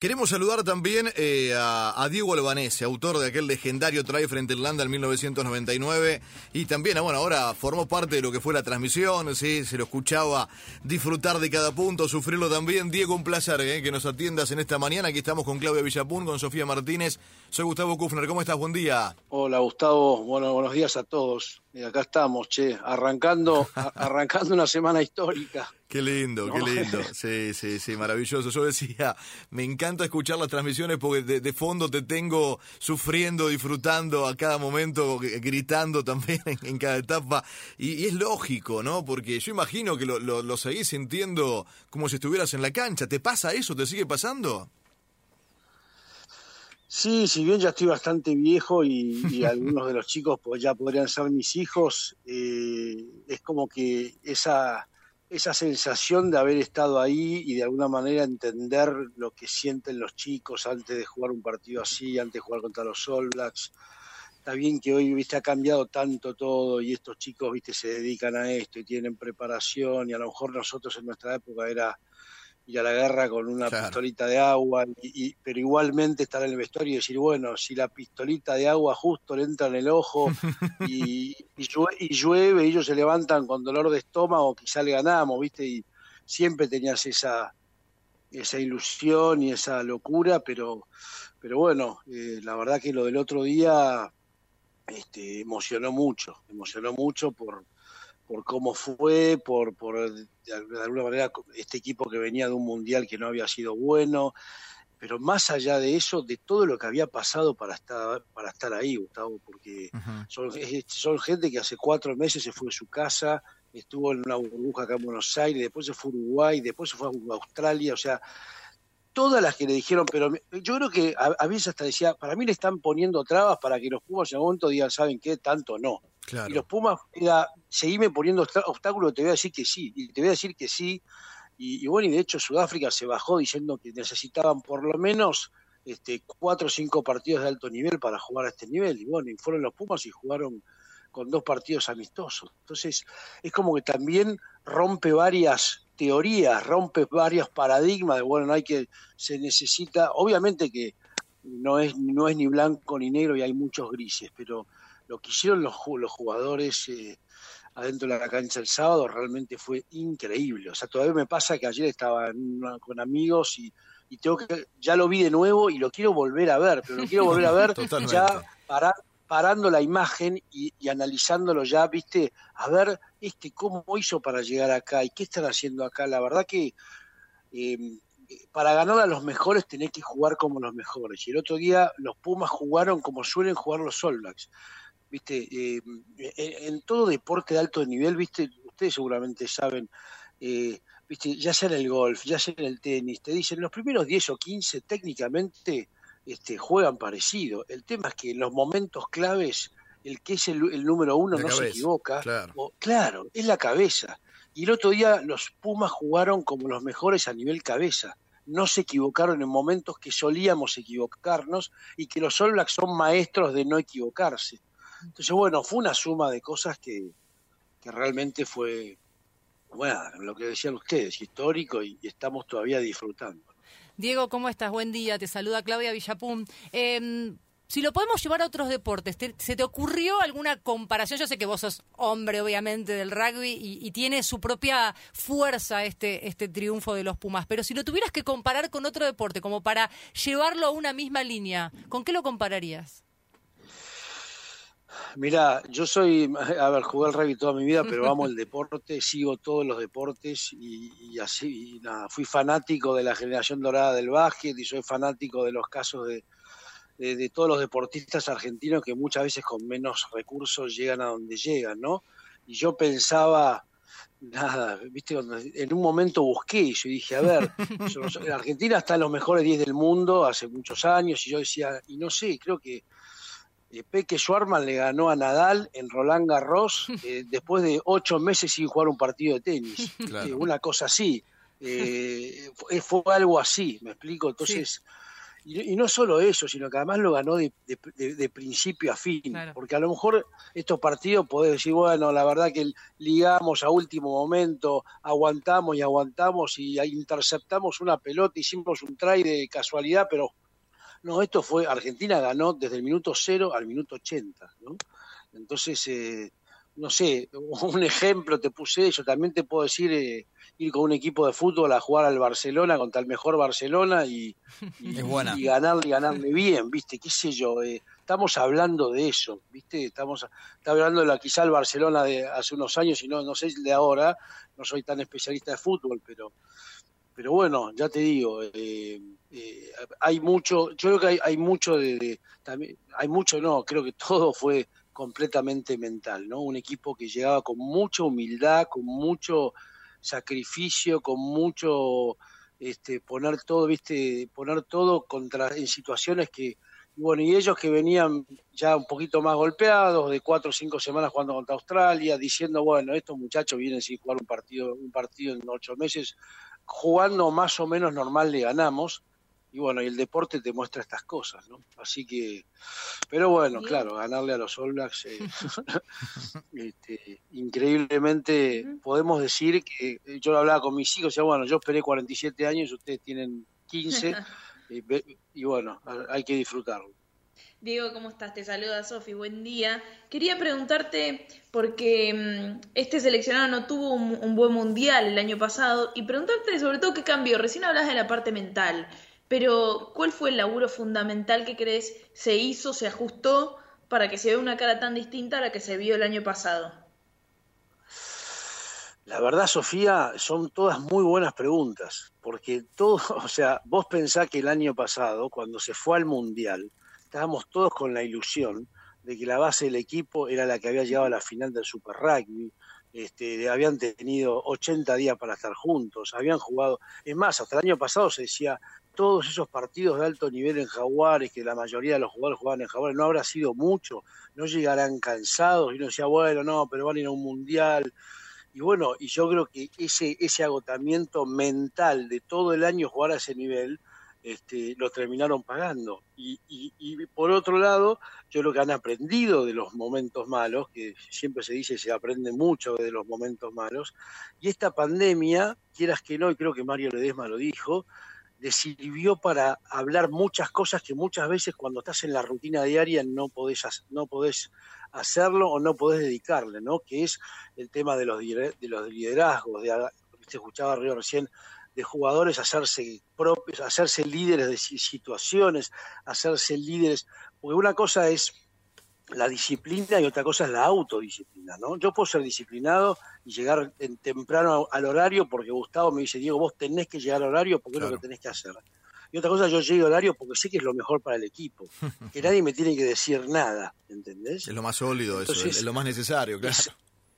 Queremos saludar también eh, a, Diego Albanese, autor de aquel legendario try frente a Irlanda en 1999 y también, ah, bueno, ahora formó parte de lo que fue la transmisión, ¿sí? se lo escuchaba disfrutar de cada punto, sufrirlo también. Diego, un placer eh, que nos atiendas en esta mañana. Aquí estamos con Claudia Villapún, con Sofía Martínez. Soy Gustavo Kufner, ¿cómo estás? Buen día. Hola Gustavo, bueno, buenos días a todos. Y acá estamos, che, arrancando, arrancando una semana histórica. Qué lindo, qué lindo. Sí, sí, sí, maravilloso. Yo decía, me encanta escuchar las transmisiones porque de, fondo te tengo sufriendo, disfrutando a cada momento, gritando también en, cada etapa. Y, es lógico, ¿no? Porque yo imagino que lo, lo seguís sintiendo como si estuvieras en la cancha. ¿Te pasa eso? ¿Te sigue pasando? Sí, si bien ya estoy bastante viejo y, algunos de los chicos pues, ya podrían ser mis hijos, eh, es como que esa, esa sensación de haber estado ahí y de alguna manera entender lo que sienten los chicos antes de jugar un partido así, antes de jugar contra los All Blacks. Está bien que hoy viste ha cambiado tanto todo y estos chicos viste se dedican a esto y tienen preparación y a lo mejor nosotros en nuestra época era ir a la guerra con una pistolita de agua, y, pero igualmente estar en el vestuario y decir, bueno, si la pistolita de agua justo le entra en el ojo y, y, llueve, ellos se levantan con dolor de estómago, quizá le ganamos, ¿viste? Y siempre tenías esa, esa ilusión y esa locura, pero, pero bueno, eh, la verdad que lo del otro día este, emocionó mucho, emocionó mucho por por cómo fue, por, por de alguna manera este equipo que venía de un mundial que no había sido bueno, pero más allá de eso, de todo lo que había pasado para estar, para estar ahí, Gustavo, porque son, son gente que hace cuatro meses se fue de su casa, estuvo en una burbuja acá en Buenos Aires, después se fue a Uruguay, después se fue a Australia, o sea, todas las que le dijeron, pero yo creo que a, veces hasta decía, para mí le están poniendo trabas para que los Pumas en algún momento digan, ¿saben qué? Tanto no. Y los Pumas era, seguime poniendo obstáculos, te voy a decir que sí, y te voy a decir que sí. Y, bueno, y de hecho Sudáfrica se bajó diciendo que necesitaban por lo menos este, cuatro o cinco partidos de alto nivel para jugar a este nivel. Y bueno, y fueron los Pumas y jugaron con dos partidos amistosos. Entonces, es como que también rompe varias teorías, rompe varios paradigmas de, bueno, no hay que, se necesita, obviamente que no es, no es ni blanco ni negro y hay muchos grises, pero lo que hicieron los, los jugadores eh, adentro de la cancha el sábado realmente fue increíble. O sea, todavía me pasa que ayer estaba con amigos y, tengo que, ya lo vi de nuevo y lo quiero volver a ver, pero lo quiero volver a ver ya para, parando la imagen y, analizándolo ya, viste, a ver este cómo hizo para llegar acá y qué están haciendo acá. La verdad que em, para ganar a los mejores tenés que jugar como los mejores. Y el otro día los Pumas jugaron como suelen jugar los All Blacks. Viste, em, en, todo deporte de alto nivel, viste, ustedes seguramente saben, eh, viste, ya sea en el golf, ya sea en el tenis, te dicen los primeros 10 o 15 técnicamente este, juegan parecido. El tema es que en los momentos claves, el que es el, número uno no se equivoca. Claro. es la cabeza. Y el otro día los Pumas jugaron como los mejores a nivel cabeza. No se equivocaron en momentos que solíamos equivocarnos y que los All Blacks son maestros de no equivocarse. Entonces, bueno, fue una suma de cosas que, que realmente fue, bueno, lo que decían ustedes, histórico y estamos todavía disfrutando. Diego, ¿cómo estás? Buen día. Te saluda Claudia Villapum. Em, si lo podemos llevar a otros deportes, ¿se te ocurrió alguna comparación? Yo sé que vos sos hombre, obviamente, del rugby y, tiene su propia fuerza este, este triunfo de los Pumas, pero si lo tuvieras que comparar con otro deporte, como para llevarlo a una misma línea, ¿con qué lo compararías? Mira, yo soy, a ver, jugué al rugby toda mi vida, pero amo el deporte, sigo todos los deportes y, así, nada, fui fanático de la generación dorada del básquet y soy fanático de los casos de, de, todos los deportistas argentinos que muchas veces con menos recursos llegan a donde llegan, ¿no? Y yo pensaba, nada, viste, en un momento busqué y yo dije, a ver, en Argentina está en los mejores 10 del mundo hace muchos años y yo decía, y no sé, creo que Peque Schwarman le ganó a Nadal en Roland Garros eh, después de ocho meses sin jugar un partido de tenis. Eh, una cosa así. fue, algo así, me explico. Entonces, y, no solo eso, sino que además lo ganó de, principio a fin. Porque a lo mejor estos partidos podés decir, bueno, la verdad que ligamos a último momento, aguantamos y aguantamos y interceptamos una pelota, hicimos un try de casualidad, pero no, esto fue, Argentina ganó desde el minuto cero al minuto 80, ¿no? Entonces, eh, no sé, un ejemplo te puse, yo también te puedo decir, eh, ir con un equipo de fútbol a jugar al Barcelona contra el mejor Barcelona y, y, y ganarle y ganarle bien, ¿viste? ¿Qué sé yo? Eh, estamos hablando de eso, ¿viste? Estamos hablando de la, quizá el Barcelona de hace unos años y no, no sé de ahora, no soy tan especialista de fútbol, pero, pero bueno, ya te digo, eh, eh, hay mucho, yo creo que hay, mucho de, también, hay mucho no, creo que todo fue completamente mental, ¿no? Un equipo que llegaba con mucha humildad, con mucho sacrificio, con mucho este, poner todo, viste, poner todo contra en situaciones que bueno, y ellos que venían ya un poquito más golpeados, de cuatro o cinco semanas jugando contra Australia, diciendo, bueno, estos muchachos vienen sin jugar un partido, un partido en ocho meses, jugando más o menos normal le ganamos, y bueno, y el deporte te muestra estas cosas, ¿no? Así que, pero bueno, claro, ganarle a los All Blacks, eh, este, increíblemente podemos decir que eh, yo hablaba con mis hijos, ya bueno, yo esperé 47 años, ustedes tienen 15, y, bueno, hay que disfrutarlo. Diego, ¿cómo estás? Te saluda Sofi, buen día. Quería preguntarte, porque mm, este seleccionado no tuvo un, un, buen mundial el año pasado, y preguntarte sobre todo qué cambió. Recién hablas de la parte mental. Pero, ¿cuál fue el laburo fundamental que crees se hizo, se ajustó para que se vea una cara tan distinta a la que se vio el año pasado? La verdad, Sofía, son todas muy buenas preguntas, porque todo, o sea, vos pensás que el año pasado, cuando se fue al Mundial, estábamos todos con la ilusión de que la base del equipo era la que había llegado a la final del Super Rugby, este, habían tenido 80 días para estar juntos, habían jugado, es más, hasta el año pasado se decía, todos esos partidos de alto nivel en Jaguares, que la mayoría de los jugadores jugaban en Jaguares, no habrá sido mucho, no llegarán cansados, y uno decía, bueno, no, pero van a ir a un mundial. Y bueno, y yo creo que ese, ese agotamiento mental de todo el año jugar a ese nivel, este, lo terminaron pagando. Y, y, por otro lado, yo creo que han aprendido de los momentos malos, que siempre se dice se aprende mucho de los momentos malos, y esta pandemia, quieras que no, y creo que Mario Ledesma lo dijo, le sirvió para hablar muchas cosas que muchas veces cuando estás en la rutina diaria no podés, no podés hacerlo o no podés dedicarle, ¿no? Que es el tema de los, de los liderazgos, de, escuchaba Río recién, de jugadores hacerse propios, hacerse líderes de situaciones, hacerse líderes, porque una cosa es la disciplina y otra cosa es la autodisciplina, ¿no? Yo puedo ser disciplinado y llegar en temprano al horario porque Gustavo me dice, Diego, vos tenés que llegar al horario porque es lo que tenés que hacer. Y otra cosa, yo llego al horario porque sé que es lo mejor para el equipo, que nadie me tiene que decir nada, ¿entendés? Es lo más sólido, eso, es lo más necesario, claro.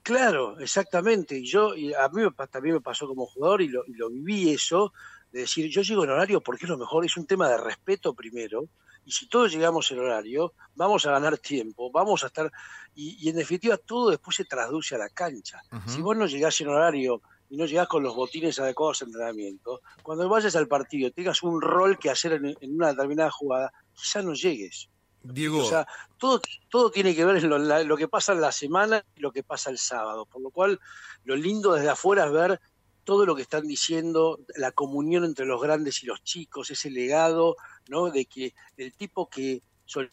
Claro, exactamente. Y yo, y a mí también me pasó como jugador y lo, y lo viví eso, de decir, yo llego en horario porque es lo mejor, es un tema de respeto primero, y si todos llegamos en horario, vamos a ganar tiempo, vamos a estar, y, en definitiva todo después se traduce a la cancha. Si vos no llegás en horario y no llegás con los botines adecuados al entrenamiento, cuando vayas al partido tengas un rol que hacer en, una determinada jugada, quizá no llegues. Diego. O sea, todo, todo tiene que ver lo, que pasa en la semana y lo que pasa el sábado. Por lo cual, lo lindo desde afuera es ver todo lo que están diciendo, la comunión entre los grandes y los chicos, ese legado, ¿no? De que el tipo que,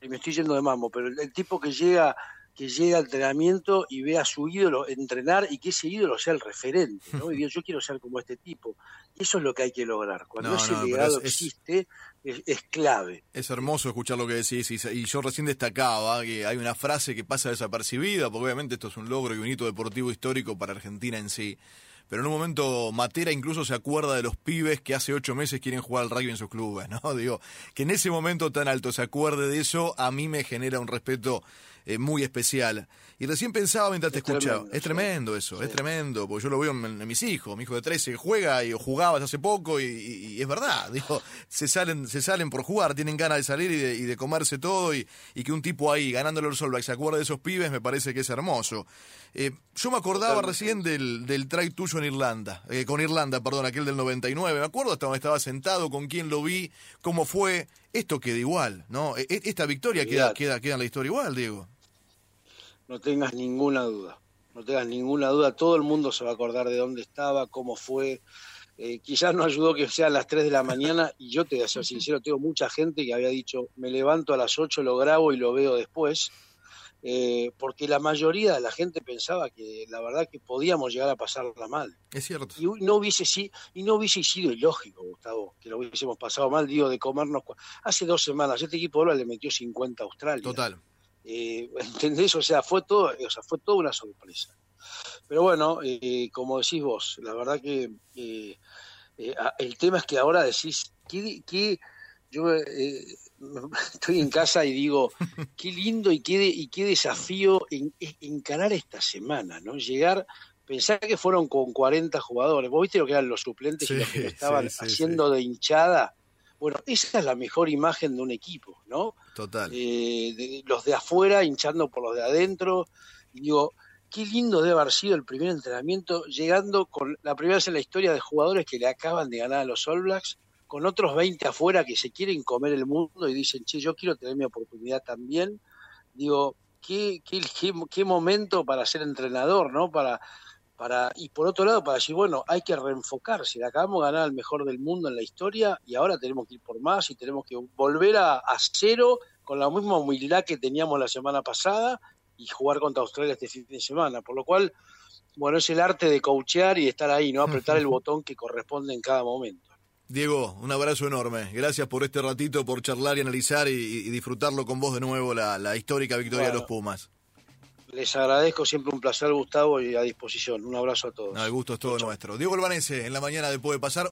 me estoy yendo de mambo, pero el, tipo que llega que llega al entrenamiento y ve a su ídolo entrenar y que ese ídolo sea el referente, ¿no? Y digo, yo quiero ser como este tipo. Y eso es lo que hay que lograr. Cuando ese legado existe, es, clave. Es hermoso escuchar lo que decís y, yo recién destacaba que hay una frase que pasa desapercibida, porque obviamente esto es un logro y un hito deportivo histórico para Argentina en sí pero en un momento Matera incluso se acuerda de los pibes que hace ocho meses quieren jugar al rugby en sus clubes, ¿no? Digo, que en ese momento tan alto se acuerde de eso, a mí me genera un respeto eh, muy especial. Y recién pensaba mientras te escuchaba, es tremendo eso, es tremendo, porque yo lo veo en, mis hijos, mi hijo de 13 juega y jugaba hace poco y, es verdad, digo, se salen, se salen por jugar, tienen ganas de salir y de, comerse todo y, que un tipo ahí ganándole el Solvac se acuerde de esos pibes me parece que es hermoso. Eh, yo me acordaba recién del, del try tuyo en Irlanda, eh, con Irlanda, perdón, aquel del 99, me acuerdo hasta donde estaba sentado, con quién lo vi, cómo fue, esto queda igual, ¿no? E, e, esta victoria queda, queda, queda en la historia igual, Diego. No tengas ninguna duda, no tengas ninguna duda, todo el mundo se va a acordar de dónde estaba, cómo fue. Eh, quizás no ayudó que sean las 3 de la mañana y yo te voy a ser sincero, tengo mucha gente que había dicho, me levanto a las 8, lo grabo y lo veo después eh, porque la mayoría de la gente pensaba que la verdad que podíamos llegar a pasarla mal. Es cierto. Y no hubiese, y no hubiese sido ilógico, Gustavo, que lo hubiésemos pasado mal, digo, de comernos. Hace dos semanas este equipo ahora le metió 50 a Australia. Total. Eh, ¿Entendés? O sea, fue todo, o sea, fue toda una sorpresa. Pero bueno, eh, como decís vos, la verdad que eh, el tema es que ahora decís, ¿qué, qué yo estoy en casa y digo, qué lindo y qué, y qué desafío en, encarar esta semana, ¿no? Llegar, pensar que fueron con 40 jugadores, vos viste lo que eran los suplentes y los que estaban haciendo de hinchada. Bueno, esa es la mejor imagen de un equipo, ¿no? Total. Eh, los de afuera hinchando por los de adentro. Y digo, qué lindo debe haber sido el primer entrenamiento, llegando con la primera vez en la historia de jugadores que le acaban de ganar a los All Blacks con otros 20 afuera que se quieren comer el mundo y dicen, che, yo quiero tener mi oportunidad también. Digo, qué, qué, qué, momento para ser entrenador, ¿no? Para, para, y por otro lado, para decir, bueno, hay que reenfocarse. Acabamos de ganar al mejor del mundo en la historia y ahora tenemos que ir por más y tenemos que volver a, a cero con la misma humildad que teníamos la semana pasada y jugar contra Australia este fin de semana. Por lo cual, bueno, es el arte de coachear y estar ahí, ¿no? Apretar el botón que corresponde en cada momento. Diego, un abrazo enorme. Gracias por este ratito, por charlar y analizar y, disfrutarlo con vos de nuevo la, histórica victoria de los Pumas. Les agradezco, siempre un placer, Gustavo, y a disposición. Un abrazo a todos. el gusto es todo nuestro. Diego Albanese, en la mañana de Puede Pasar.